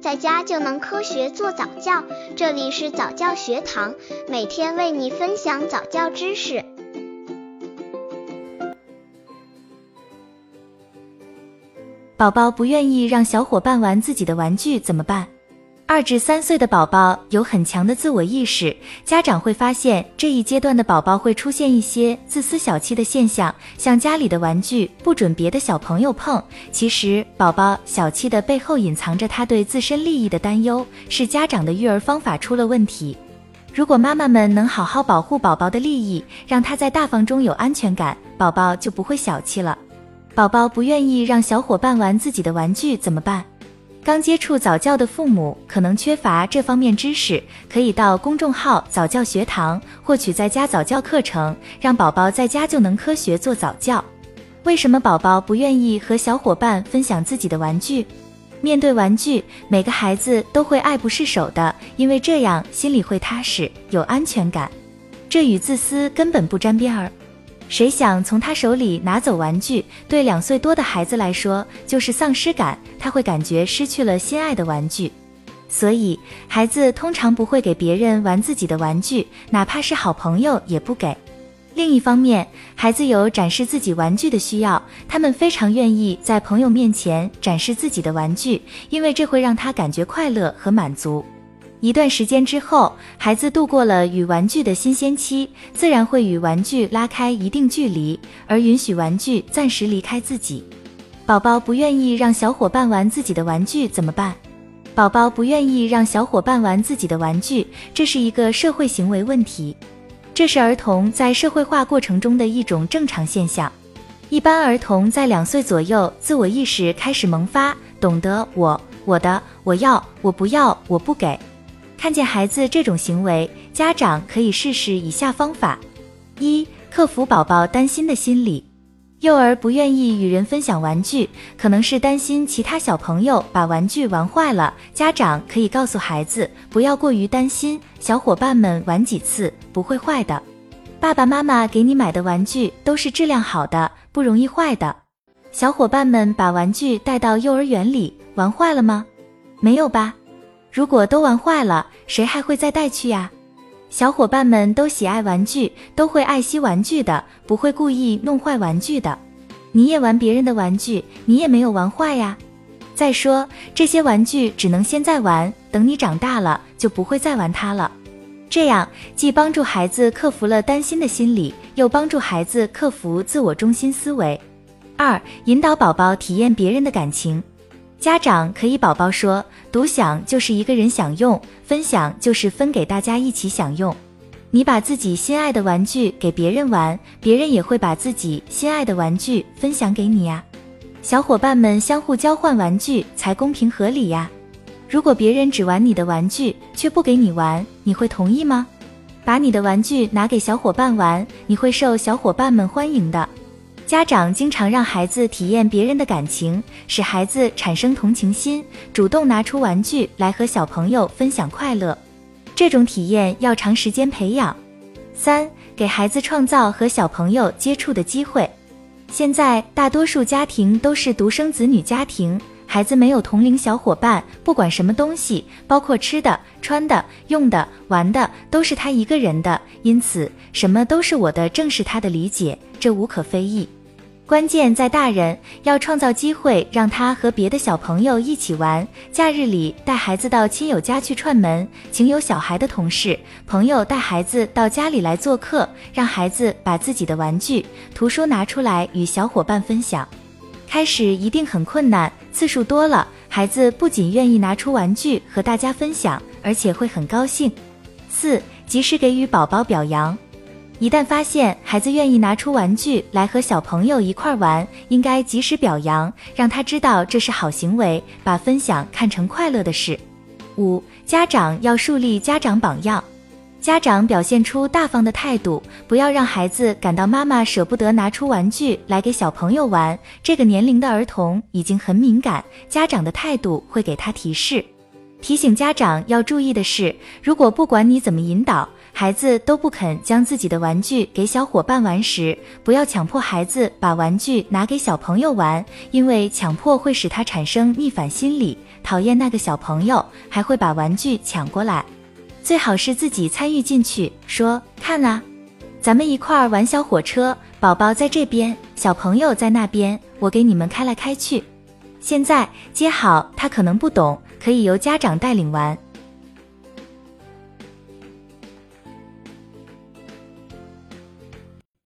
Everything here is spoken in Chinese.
在家就能科学做早教。这里是早教学堂，每天为你分享早教知识。宝宝不愿意让小伙伴玩自己的玩具怎么办？二至三岁的宝宝有很强的自我意识，家长会发现这一阶段的宝宝会出现一些自私小气的现象，像家里的玩具不准别的小朋友碰。其实，宝宝小气的背后隐藏着他对自身利益的担忧，是家长的育儿方法出了问题。如果妈妈们能好好保护宝宝的利益，让他在大方中有安全感，宝宝就不会小气了。宝宝不愿意让小伙伴玩自己的玩具怎么办？刚接触早教的父母可能缺乏这方面知识，可以到公众号早教学堂获取在家早教课程，让宝宝在家就能科学做早教。为什么宝宝不愿意和小伙伴分享自己的玩具？面对玩具，每个孩子都会爱不释手的，因为这样心里会踏实有安全感，这与自私根本不沾边儿。谁想从他手里拿走玩具？对两岁多的孩子来说，就是丧失感，他会感觉失去了心爱的玩具。所以，孩子通常不会给别人玩自己的玩具，哪怕是好朋友也不给。另一方面，孩子有展示自己玩具的需要，他们非常愿意在朋友面前展示自己的玩具，因为这会让他感觉快乐和满足。一段时间之后，孩子度过了与玩具的新鲜期，自然会与玩具拉开一定距离，而允许玩具暂时离开自己。宝宝不愿意让小伙伴玩自己的玩具怎么办？宝宝不愿意让小伙伴玩自己的玩具，这是一个社会行为问题，这是儿童在社会化过程中的一种正常现象。一般儿童在两岁左右，自我意识开始萌发，懂得我、我的、我要、我不要、我不给。看见孩子这种行为，家长可以试试以下方法：一、克服宝宝担心的心理。幼儿不愿意与人分享玩具，可能是担心其他小朋友把玩具玩坏了。家长可以告诉孩子，不要过于担心，小伙伴们玩几次不会坏的。爸爸妈妈给你买的玩具都是质量好的，不容易坏的。小伙伴们把玩具带到幼儿园里玩坏了吗？没有吧。如果都玩坏了，谁还会再带去呀？小伙伴们都喜爱玩具，都会爱惜玩具的，不会故意弄坏玩具的。你也玩别人的玩具，你也没有玩坏呀。再说这些玩具只能现在玩，等你长大了就不会再玩它了。这样既帮助孩子克服了担心的心理，又帮助孩子克服自我中心思维。二、引导宝宝体验别人的感情。家长可以宝宝说，独享就是一个人享用，分享就是分给大家一起享用。你把自己心爱的玩具给别人玩，别人也会把自己心爱的玩具分享给你呀。小伙伴们相互交换玩具才公平合理呀。如果别人只玩你的玩具，却不给你玩，你会同意吗？把你的玩具拿给小伙伴玩，你会受小伙伴们欢迎的。家长经常让孩子体验别人的感情，使孩子产生同情心，主动拿出玩具来和小朋友分享快乐。这种体验要长时间培养。三、给孩子创造和小朋友接触的机会。现在大多数家庭都是独生子女家庭，孩子没有同龄小伙伴，不管什么东西，包括吃的、穿的、用的、玩的，都是他一个人的，因此什么都是我的，正是他的理解，这无可非议。关键在大人要创造机会，让他和别的小朋友一起玩。假日里带孩子到亲友家去串门，请有小孩的同事、朋友带孩子到家里来做客，让孩子把自己的玩具、图书拿出来与小伙伴分享。开始一定很困难，次数多了，孩子不仅愿意拿出玩具和大家分享，而且会很高兴。四、及时给予宝宝表扬。一旦发现孩子愿意拿出玩具来和小朋友一块玩，应该及时表扬，让他知道这是好行为，把分享看成快乐的事。五、家长要树立家长榜样，家长表现出大方的态度，不要让孩子感到妈妈舍不得拿出玩具来给小朋友玩。这个年龄的儿童已经很敏感，家长的态度会给他提示。提醒家长要注意的是，如果不管你怎么引导，孩子都不肯将自己的玩具给小伙伴玩时，不要强迫孩子把玩具拿给小朋友玩，因为强迫会使他产生逆反心理，讨厌那个小朋友，还会把玩具抢过来。最好是自己参与进去，说看啊，咱们一块儿玩小火车，宝宝在这边，小朋友在那边，我给你们开来开去。现在接好，他可能不懂，可以由家长带领玩。